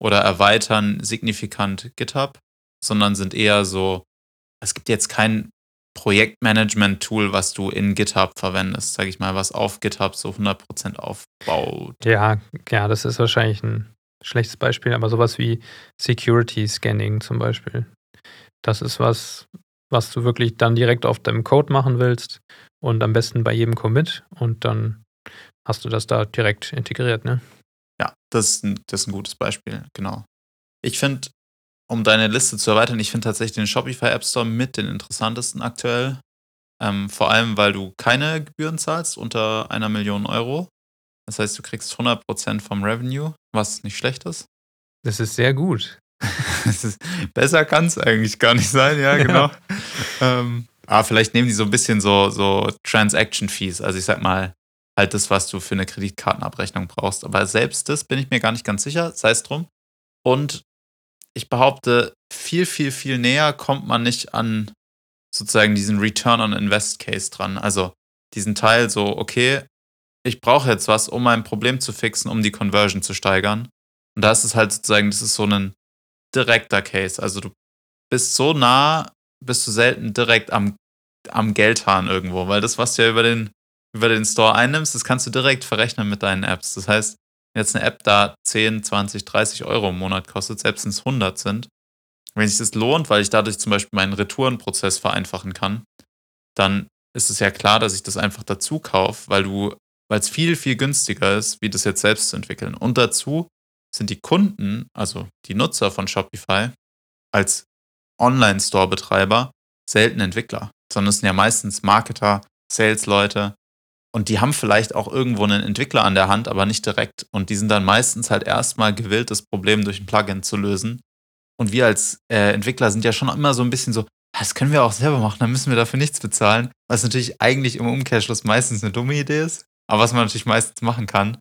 [SPEAKER 1] oder erweitern signifikant GitHub, sondern sind eher so, es gibt jetzt kein Projektmanagement-Tool, was du in GitHub verwendest, sage ich mal, was auf GitHub so 100% aufbaut.
[SPEAKER 2] Ja, ja, das ist wahrscheinlich ein schlechtes Beispiel, aber sowas wie Security Scanning zum Beispiel. Das ist was, was du wirklich dann direkt auf deinem Code machen willst und am besten bei jedem Commit und dann hast du das da direkt integriert, ne?
[SPEAKER 1] Ja, das ist ein, das ist ein gutes Beispiel, genau. Ich finde, um deine Liste zu erweitern, ich finde tatsächlich den Shopify App Store mit den interessantesten aktuell. Ähm, vor allem, weil du keine Gebühren zahlst unter einer Million Euro. Das heißt, du kriegst 100% vom Revenue, was nicht schlecht ist.
[SPEAKER 2] Das ist sehr gut.
[SPEAKER 1] ist, besser kann es eigentlich gar nicht sein, ja, genau. Ja. Ähm, aber vielleicht nehmen die so ein bisschen so, so Transaction-Fees. Also ich sag mal, halt das, was du für eine Kreditkartenabrechnung brauchst. Aber selbst das bin ich mir gar nicht ganz sicher, sei es drum. Und ich behaupte, viel, viel, viel näher kommt man nicht an sozusagen diesen Return on Invest Case dran. Also diesen Teil so, okay, ich brauche jetzt was, um mein Problem zu fixen, um die Conversion zu steigern. Und da ist es halt sozusagen, das ist so ein direkter Case. Also du bist so nah, bist du selten direkt am, am Geldhahn irgendwo, weil das, was du ja über den über den Store einnimmst, das kannst du direkt verrechnen mit deinen Apps. Das heißt, jetzt eine App da 10, 20, 30 Euro im Monat kostet, selbst wenn es 100 sind, wenn sich das lohnt, weil ich dadurch zum Beispiel meinen Retourenprozess vereinfachen kann, dann ist es ja klar, dass ich das einfach dazu kaufe, weil du, weil es viel, viel günstiger ist, wie das jetzt selbst zu entwickeln. Und dazu sind die Kunden, also die Nutzer von Shopify, als Online-Store-Betreiber selten Entwickler, sondern es sind ja meistens Marketer, Sales-Leute, und die haben vielleicht auch irgendwo einen Entwickler an der Hand, aber nicht direkt. Und die sind dann meistens halt erstmal gewillt, das Problem durch ein Plugin zu lösen. Und wir als äh, Entwickler sind ja schon immer so ein bisschen so, das können wir auch selber machen, dann müssen wir dafür nichts bezahlen. Was natürlich eigentlich im Umkehrschluss meistens eine dumme Idee ist, aber was man natürlich meistens machen kann.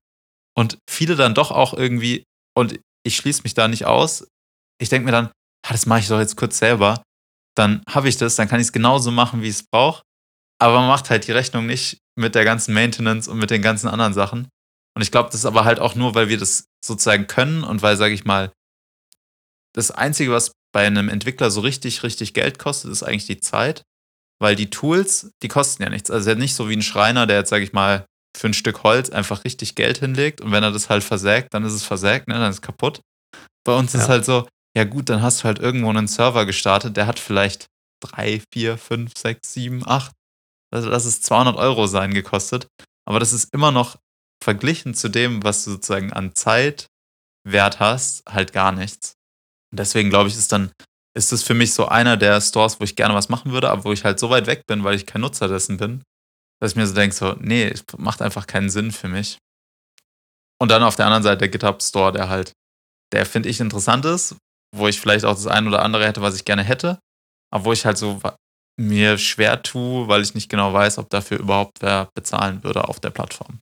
[SPEAKER 1] Und viele dann doch auch irgendwie, und ich schließe mich da nicht aus. Ich denke mir dann, ah, das mache ich doch jetzt kurz selber. Dann habe ich das, dann kann ich es genauso machen, wie ich es brauche. Aber man macht halt die Rechnung nicht mit der ganzen Maintenance und mit den ganzen anderen Sachen. Und ich glaube, das ist aber halt auch nur, weil wir das sozusagen können und weil, sage ich mal, das Einzige, was bei einem Entwickler so richtig, richtig Geld kostet, ist eigentlich die Zeit. Weil die Tools, die kosten ja nichts. Also nicht so wie ein Schreiner, der jetzt, sage ich mal, für ein Stück Holz einfach richtig Geld hinlegt und wenn er das halt versägt, dann ist es versägt, ne? dann ist es kaputt. Bei uns ja. ist halt so, ja gut, dann hast du halt irgendwo einen Server gestartet, der hat vielleicht drei, vier, fünf, sechs, sieben, acht, also das ist 200 Euro sein gekostet. Aber das ist immer noch verglichen zu dem, was du sozusagen an Zeit Wert hast, halt gar nichts. Und deswegen glaube ich, ist dann, ist das für mich so einer der Stores, wo ich gerne was machen würde, aber wo ich halt so weit weg bin, weil ich kein Nutzer dessen bin, dass ich mir so denke, so, nee, es macht einfach keinen Sinn für mich. Und dann auf der anderen Seite der GitHub Store, der halt, der finde ich interessant ist, wo ich vielleicht auch das eine oder andere hätte, was ich gerne hätte, aber wo ich halt so mir schwer tue, weil ich nicht genau weiß, ob dafür überhaupt wer bezahlen würde auf der Plattform.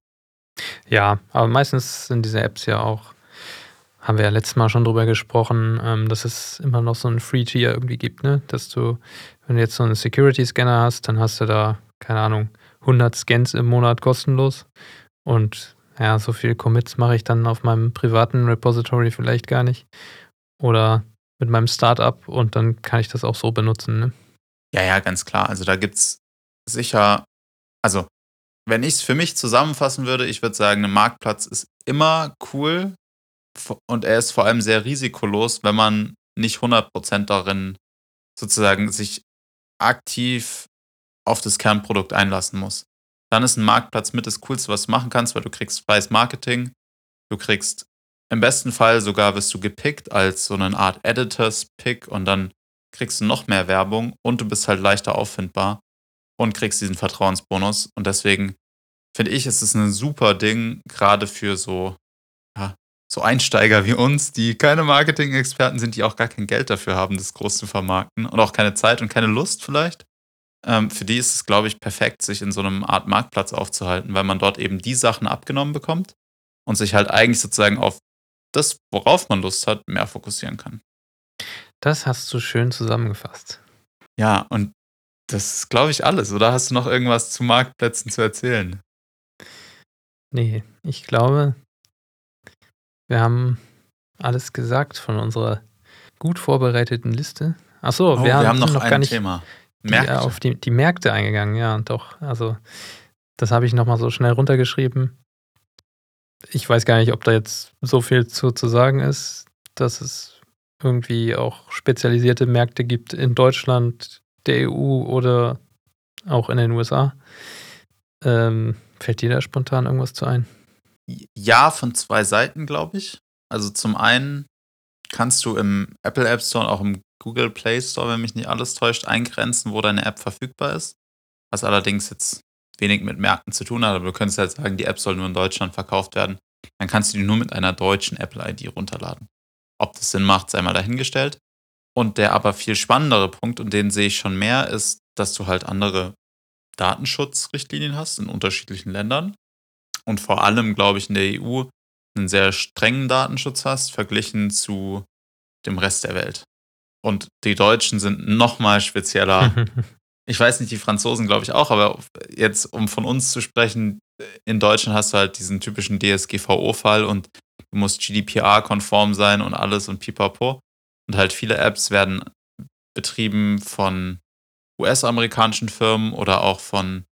[SPEAKER 2] Ja, aber meistens sind diese Apps ja auch, haben wir ja letztes Mal schon drüber gesprochen, ähm, dass es immer noch so ein Free-Tier irgendwie gibt, ne? Dass du, wenn du jetzt so einen Security-Scanner hast, dann hast du da, keine Ahnung, 100 Scans im Monat kostenlos. Und ja, so viel Commits mache ich dann auf meinem privaten Repository vielleicht gar nicht. Oder mit meinem Startup und dann kann ich das auch so benutzen. Ne?
[SPEAKER 1] Ja, ja, ganz klar. Also da gibt es sicher, also wenn ich es für mich zusammenfassen würde, ich würde sagen, ein Marktplatz ist immer cool und er ist vor allem sehr risikolos, wenn man nicht 100% darin sozusagen sich aktiv auf das Kernprodukt einlassen muss. Dann ist ein Marktplatz mit das Coolste, was du machen kannst, weil du kriegst freies Marketing, du kriegst im besten Fall sogar wirst du gepickt als so eine Art Editors-Pick und dann kriegst du noch mehr Werbung und du bist halt leichter auffindbar und kriegst diesen Vertrauensbonus. Und deswegen finde ich, ist es ein super Ding, gerade für so, ja, so Einsteiger wie uns, die keine Marketing-Experten sind, die auch gar kein Geld dafür haben, das groß zu vermarkten und auch keine Zeit und keine Lust vielleicht. Ähm, für die ist es, glaube ich, perfekt, sich in so einem Art Marktplatz aufzuhalten, weil man dort eben die Sachen abgenommen bekommt und sich halt eigentlich sozusagen auf das, worauf man Lust hat, mehr fokussieren kann.
[SPEAKER 2] Das hast du schön zusammengefasst.
[SPEAKER 1] Ja, und das ist, glaube ich, alles. Oder hast du noch irgendwas zu Marktplätzen zu erzählen?
[SPEAKER 2] Nee, ich glaube, wir haben alles gesagt von unserer gut vorbereiteten Liste. Achso,
[SPEAKER 1] oh, wir, wir, haben noch, noch gar nicht Thema.
[SPEAKER 2] Märkte. Die, auf die, die Märkte eingegangen, ja, doch. Also, das habe ich nochmal so schnell runtergeschrieben. Ich weiß gar nicht, ob da jetzt so viel zu, zu sagen ist, dass es irgendwie auch spezialisierte Märkte gibt in Deutschland, der EU oder auch in den USA. Ähm, fällt dir da spontan irgendwas zu ein?
[SPEAKER 1] Ja, von zwei Seiten, glaube ich. Also zum einen kannst du im Apple App Store und auch im Google Play Store, wenn mich nicht alles täuscht, eingrenzen, wo deine App verfügbar ist. Was allerdings jetzt wenig mit Märkten zu tun hat, aber du könntest halt sagen, die App soll nur in Deutschland verkauft werden. Dann kannst du die nur mit einer deutschen Apple-ID runterladen. Ob das Sinn macht, sei mal dahingestellt. Und der aber viel spannendere Punkt, und den sehe ich schon mehr, ist, dass du halt andere Datenschutzrichtlinien hast in unterschiedlichen Ländern. Und vor allem, glaube ich, in der EU einen sehr strengen Datenschutz hast, verglichen zu dem Rest der Welt. Und die Deutschen sind nochmal spezieller. ich weiß nicht, die Franzosen glaube ich auch, aber jetzt, um von uns zu sprechen, in Deutschland hast du halt diesen typischen DSGVO-Fall und du musst GDPR-konform sein und alles und pipapo. Und halt viele Apps werden betrieben von US-amerikanischen Firmen oder auch von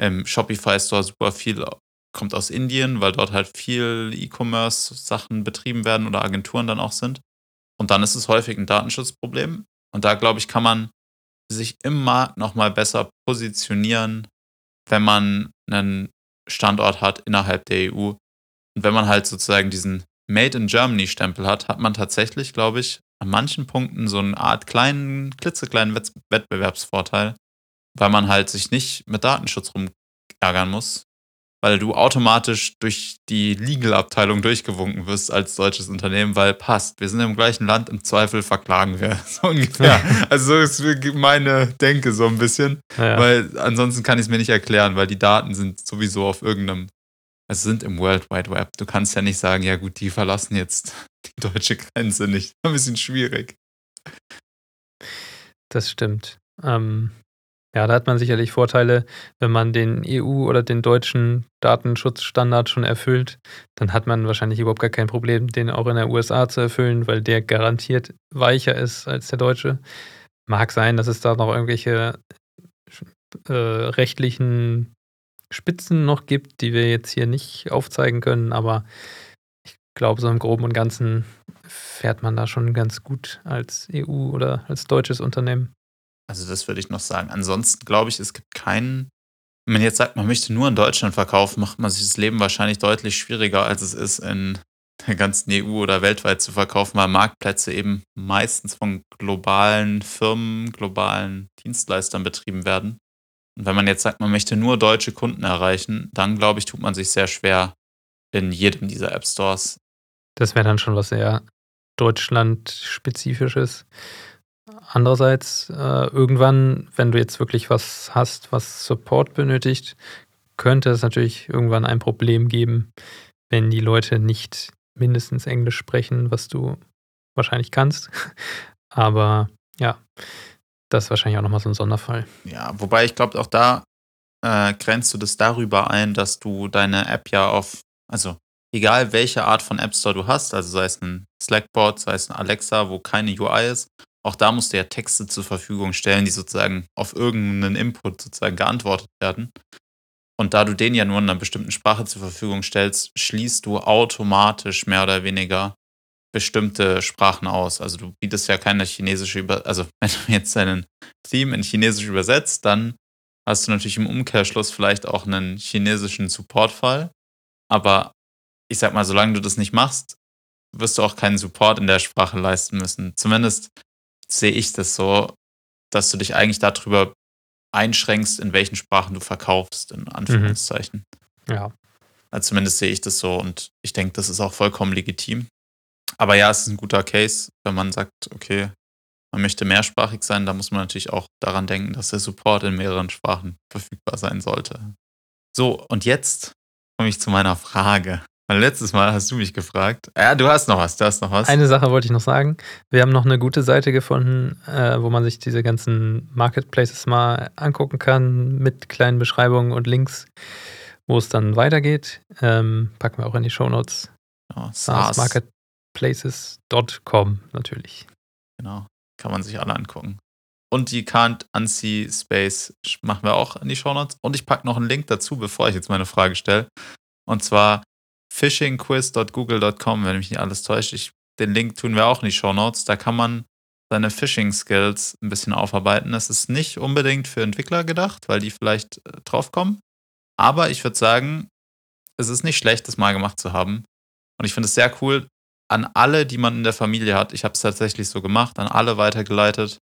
[SPEAKER 1] ähm, Shopify Store super viel kommt aus Indien, weil dort halt viel E-Commerce-Sachen betrieben werden oder Agenturen dann auch sind. Und dann ist es häufig ein Datenschutzproblem. Und da, glaube ich, kann man sich im Markt nochmal besser positionieren, wenn man einen Standort hat innerhalb der EU und wenn man halt sozusagen diesen Made in Germany Stempel hat, hat man tatsächlich, glaube ich, an manchen Punkten so eine Art kleinen, klitzekleinen Wettbewerbsvorteil, weil man halt sich nicht mit Datenschutz rumärgern muss, weil du automatisch durch die Legal-Abteilung durchgewunken wirst als deutsches Unternehmen, weil passt, wir sind im gleichen Land, im Zweifel verklagen wir. So ungefähr. also so ist meine Denke so ein bisschen, ja. weil ansonsten kann ich es mir nicht erklären, weil die Daten sind sowieso auf irgendeinem es sind im World Wide Web. Du kannst ja nicht sagen, ja gut, die verlassen jetzt die deutsche Grenze nicht. Ein bisschen schwierig.
[SPEAKER 2] Das stimmt. Ähm, ja, da hat man sicherlich Vorteile, wenn man den EU- oder den deutschen Datenschutzstandard schon erfüllt, dann hat man wahrscheinlich überhaupt gar kein Problem, den auch in der USA zu erfüllen, weil der garantiert weicher ist als der deutsche. Mag sein, dass es da noch irgendwelche äh, rechtlichen Spitzen noch gibt, die wir jetzt hier nicht aufzeigen können, aber ich glaube, so im Groben und Ganzen fährt man da schon ganz gut als EU oder als deutsches Unternehmen.
[SPEAKER 1] Also das würde ich noch sagen. Ansonsten glaube ich, es gibt keinen, wenn man jetzt sagt, man möchte nur in Deutschland verkaufen, macht man sich das Leben wahrscheinlich deutlich schwieriger, als es ist, in der ganzen EU oder weltweit zu verkaufen, weil Marktplätze eben meistens von globalen Firmen, globalen Dienstleistern betrieben werden. Und wenn man jetzt sagt, man möchte nur deutsche Kunden erreichen, dann glaube ich, tut man sich sehr schwer in jedem dieser App Stores.
[SPEAKER 2] Das wäre dann schon was sehr Deutschland-spezifisches. Andererseits, äh, irgendwann, wenn du jetzt wirklich was hast, was Support benötigt, könnte es natürlich irgendwann ein Problem geben, wenn die Leute nicht mindestens Englisch sprechen, was du wahrscheinlich kannst. Aber ja, das ist wahrscheinlich auch nochmal so ein Sonderfall.
[SPEAKER 1] Ja, wobei ich glaube, auch da äh, grenzt du das darüber ein, dass du deine App ja auf, also egal welche Art von App Store du hast, also sei es ein Slackbot, sei es ein Alexa, wo keine UI ist, auch da musst du ja Texte zur Verfügung stellen, die sozusagen auf irgendeinen Input sozusagen geantwortet werden. Und da du den ja nur in einer bestimmten Sprache zur Verfügung stellst, schließt du automatisch mehr oder weniger bestimmte Sprachen aus. Also du bietest ja keine chinesische Über also wenn du jetzt deinen Theme in Chinesisch übersetzt, dann hast du natürlich im Umkehrschluss vielleicht auch einen chinesischen Supportfall. Aber ich sag mal, solange du das nicht machst, wirst du auch keinen Support in der Sprache leisten müssen. Zumindest sehe ich das so, dass du dich eigentlich darüber einschränkst, in welchen Sprachen du verkaufst, in Anführungszeichen.
[SPEAKER 2] Mhm. Ja.
[SPEAKER 1] Also zumindest sehe ich das so und ich denke, das ist auch vollkommen legitim. Aber ja, es ist ein guter Case, wenn man sagt, okay, man möchte mehrsprachig sein, da muss man natürlich auch daran denken, dass der Support in mehreren Sprachen verfügbar sein sollte. So, und jetzt komme ich zu meiner Frage. Weil letztes Mal hast du mich gefragt. Ja, du hast noch was, du hast noch was.
[SPEAKER 2] Eine Sache wollte ich noch sagen. Wir haben noch eine gute Seite gefunden, äh, wo man sich diese ganzen Marketplaces mal angucken kann, mit kleinen Beschreibungen und Links, wo es dann weitergeht. Ähm, packen wir auch in die Shownotes.
[SPEAKER 1] Ja, SaaS.
[SPEAKER 2] Marketplaces.com natürlich.
[SPEAKER 1] Genau, kann man sich alle angucken. Und die Can't Unsee Space machen wir auch in die Shownotes. Und ich packe noch einen Link dazu, bevor ich jetzt meine Frage stelle. Und zwar phishingquiz.google.com, wenn mich nicht alles täuscht. Ich, den Link tun wir auch in die Show Notes. Da kann man seine Phishing-Skills ein bisschen aufarbeiten. Es ist nicht unbedingt für Entwickler gedacht, weil die vielleicht äh, draufkommen. Aber ich würde sagen, es ist nicht schlecht, das mal gemacht zu haben. Und ich finde es sehr cool, an alle, die man in der Familie hat, ich habe es tatsächlich so gemacht, an alle weitergeleitet.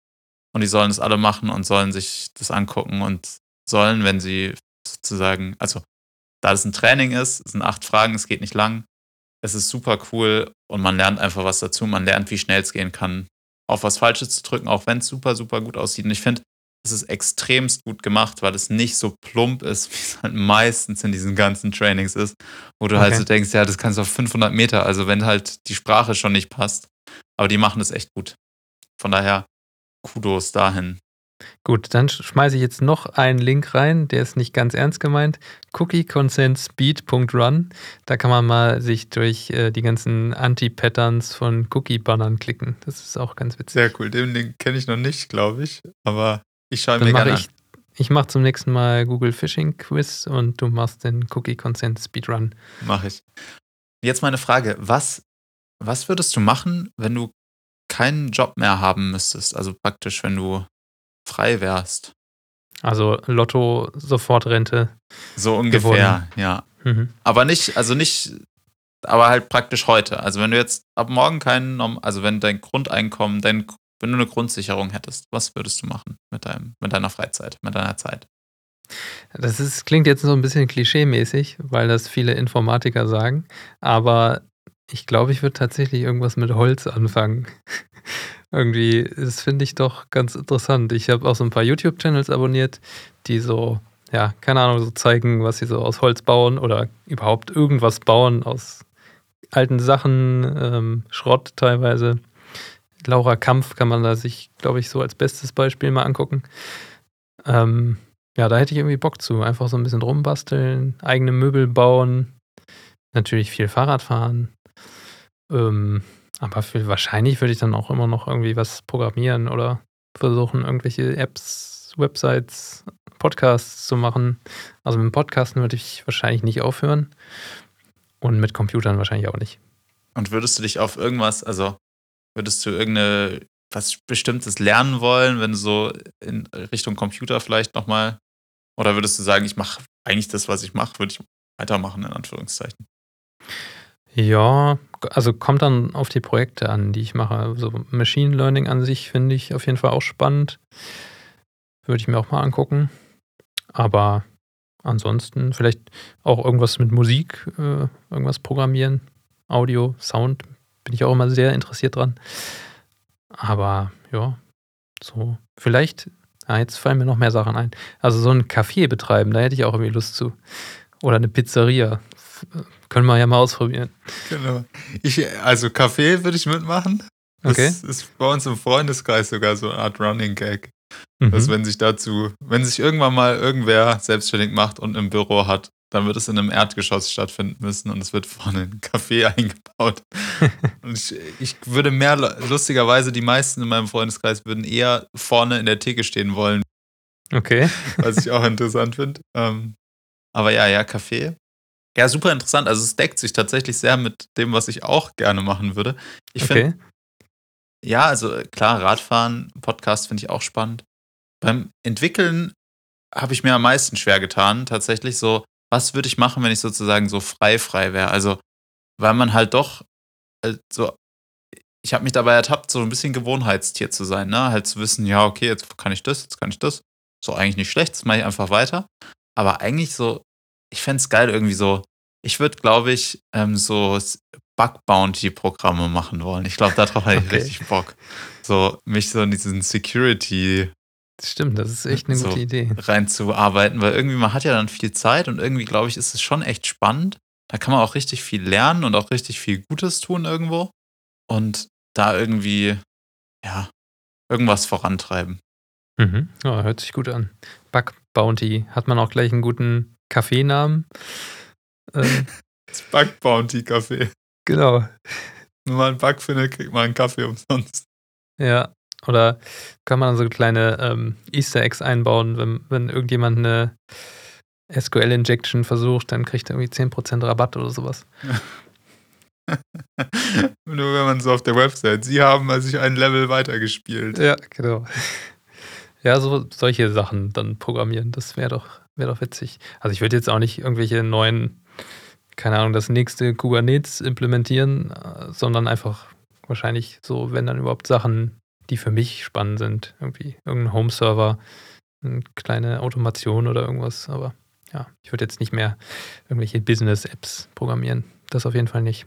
[SPEAKER 1] Und die sollen es alle machen und sollen sich das angucken und sollen, wenn sie sozusagen, also da es ein Training ist, es sind acht Fragen, es geht nicht lang. Es ist super cool und man lernt einfach was dazu. Man lernt, wie schnell es gehen kann, auf was Falsches zu drücken, auch wenn es super, super gut aussieht. Und ich finde, es ist extremst gut gemacht, weil es nicht so plump ist, wie es halt meistens in diesen ganzen Trainings ist, wo du halt okay. halt so denkst, ja, das kannst du auf 500 Meter, also wenn halt die Sprache schon nicht passt. Aber die machen das echt gut. Von daher, Kudos dahin.
[SPEAKER 2] Gut, dann schmeiße ich jetzt noch einen Link rein, der ist nicht ganz ernst gemeint. cookieconsent.speed.run. Da kann man mal sich durch äh, die ganzen Anti-Patterns von Cookie-Bannern klicken. Das ist auch ganz witzig.
[SPEAKER 1] Sehr cool. Den Link kenne ich noch nicht, glaube ich. Aber ich schaue mir gerne
[SPEAKER 2] ich, an. Ich mache zum nächsten Mal Google Phishing Quiz und du machst den Cookie Consent Speedrun.
[SPEAKER 1] Mache ich. Jetzt meine Frage: Was, was würdest du machen, wenn du keinen Job mehr haben müsstest? Also praktisch, wenn du frei wärst.
[SPEAKER 2] Also Lotto, Sofortrente.
[SPEAKER 1] So ungefähr, gewonnen. ja. Mhm. Aber nicht, also nicht, aber halt praktisch heute. Also wenn du jetzt ab morgen keinen, also wenn dein Grundeinkommen, dein, wenn du eine Grundsicherung hättest, was würdest du machen mit deinem, mit deiner Freizeit, mit deiner Zeit?
[SPEAKER 2] Das ist, klingt jetzt so ein bisschen klischee-mäßig, weil das viele Informatiker sagen. Aber ich glaube, ich würde tatsächlich irgendwas mit Holz anfangen. Irgendwie, das finde ich doch ganz interessant. Ich habe auch so ein paar YouTube-Channels abonniert, die so ja, keine Ahnung, so zeigen, was sie so aus Holz bauen oder überhaupt irgendwas bauen aus alten Sachen, ähm, Schrott teilweise. Laura Kampf kann man da sich, glaube ich, so als bestes Beispiel mal angucken. Ähm, ja, da hätte ich irgendwie Bock zu. Einfach so ein bisschen rumbasteln, eigene Möbel bauen, natürlich viel Fahrrad fahren. Ähm, aber für, wahrscheinlich würde ich dann auch immer noch irgendwie was programmieren oder versuchen, irgendwelche Apps, Websites, Podcasts zu machen. Also mit Podcasten würde ich wahrscheinlich nicht aufhören. Und mit Computern wahrscheinlich auch nicht.
[SPEAKER 1] Und würdest du dich auf irgendwas, also würdest du irgendeine was Bestimmtes lernen wollen, wenn du so in Richtung Computer vielleicht nochmal? Oder würdest du sagen, ich mache eigentlich das, was ich mache, würde ich weitermachen, in Anführungszeichen?
[SPEAKER 2] Ja, also kommt dann auf die Projekte an, die ich mache. So also Machine Learning an sich finde ich auf jeden Fall auch spannend. Würde ich mir auch mal angucken. Aber ansonsten vielleicht auch irgendwas mit Musik, äh, irgendwas programmieren, Audio, Sound, bin ich auch immer sehr interessiert dran. Aber ja, so, vielleicht, ja, jetzt fallen mir noch mehr Sachen ein. Also so ein Café betreiben, da hätte ich auch irgendwie Lust zu. Oder eine Pizzeria. Können wir ja mal ausprobieren.
[SPEAKER 1] Genau. Ich, also Kaffee würde ich mitmachen. Das okay. ist bei uns im Freundeskreis sogar so eine Art Running Gag. Mhm. Dass wenn sich dazu, wenn sich irgendwann mal irgendwer selbstständig macht und ein Büro hat, dann wird es in einem Erdgeschoss stattfinden müssen und es wird vorne ein Café eingebaut. und ich, ich, würde mehr, lustigerweise, die meisten in meinem Freundeskreis würden eher vorne in der Theke stehen wollen.
[SPEAKER 2] Okay.
[SPEAKER 1] Was ich auch interessant finde. Ähm, aber ja, ja, Café. Ja, super interessant. Also es deckt sich tatsächlich sehr mit dem, was ich auch gerne machen würde. Ich okay. finde, ja, also klar, Radfahren, Podcast finde ich auch spannend. Beim Entwickeln habe ich mir am meisten schwer getan, tatsächlich so, was würde ich machen, wenn ich sozusagen so frei frei wäre? Also, weil man halt doch äh, so ich habe mich dabei ertappt, so ein bisschen Gewohnheitstier zu sein, ne? Halt zu wissen, ja, okay, jetzt kann ich das, jetzt kann ich das. So eigentlich nicht schlecht, das mache ich einfach weiter. Aber eigentlich so, ich fände es geil irgendwie so, ich würde, glaube ich, ähm, so Bug-Bounty-Programme machen wollen. Ich glaube, darauf hätte ich okay. richtig Bock. So, mich so in diesen Security
[SPEAKER 2] Stimmt, das ist echt eine so gute Idee.
[SPEAKER 1] Reinzuarbeiten, weil irgendwie man hat ja dann viel Zeit und irgendwie, glaube ich, ist es schon echt spannend. Da kann man auch richtig viel lernen und auch richtig viel Gutes tun irgendwo. Und da irgendwie, ja, irgendwas vorantreiben.
[SPEAKER 2] Mhm. Ja, hört sich gut an. Bug Bounty. Hat man auch gleich einen guten Kaffeenamen?
[SPEAKER 1] Ähm, das Bug Bounty Kaffee.
[SPEAKER 2] Genau.
[SPEAKER 1] Wenn man einen Bug findet, kriegt man einen Kaffee umsonst.
[SPEAKER 2] Ja, oder kann man so kleine ähm, Easter Eggs einbauen, wenn, wenn irgendjemand eine SQL-Injection versucht, dann kriegt er irgendwie 10% Rabatt oder sowas.
[SPEAKER 1] Nur wenn man so auf der Website, Sie haben sich ein Level weitergespielt.
[SPEAKER 2] Ja, genau. Ja, so solche Sachen dann programmieren, das wäre doch, wär doch witzig. Also ich würde jetzt auch nicht irgendwelche neuen, keine Ahnung, das nächste Kubernetes implementieren, äh, sondern einfach wahrscheinlich so, wenn dann überhaupt Sachen die für mich spannend sind. Irgendwie irgendein Home-Server, eine kleine Automation oder irgendwas. Aber ja, ich würde jetzt nicht mehr irgendwelche Business-Apps programmieren. Das auf jeden Fall nicht.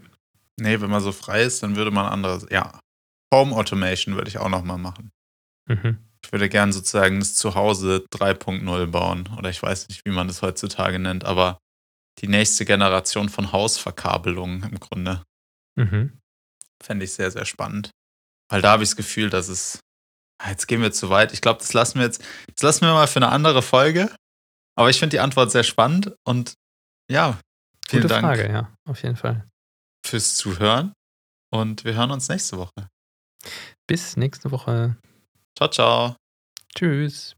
[SPEAKER 1] Nee, wenn man so frei ist, dann würde man anderes. Ja, Home Automation würde ich auch nochmal machen. Mhm. Ich würde gerne sozusagen das Zuhause 3.0 bauen. Oder ich weiß nicht, wie man das heutzutage nennt, aber die nächste Generation von Hausverkabelungen im Grunde. Mhm. Fände ich sehr, sehr spannend. Weil da habe ich das Gefühl, dass es. Ah, jetzt gehen wir zu weit. Ich glaube, das lassen wir jetzt. Das lassen wir mal für eine andere Folge. Aber ich finde die Antwort sehr spannend und ja, vielen
[SPEAKER 2] Gute
[SPEAKER 1] Dank.
[SPEAKER 2] Frage, ja, auf jeden Fall.
[SPEAKER 1] Fürs Zuhören und wir hören uns nächste Woche.
[SPEAKER 2] Bis nächste Woche.
[SPEAKER 1] Ciao, ciao.
[SPEAKER 2] Tschüss.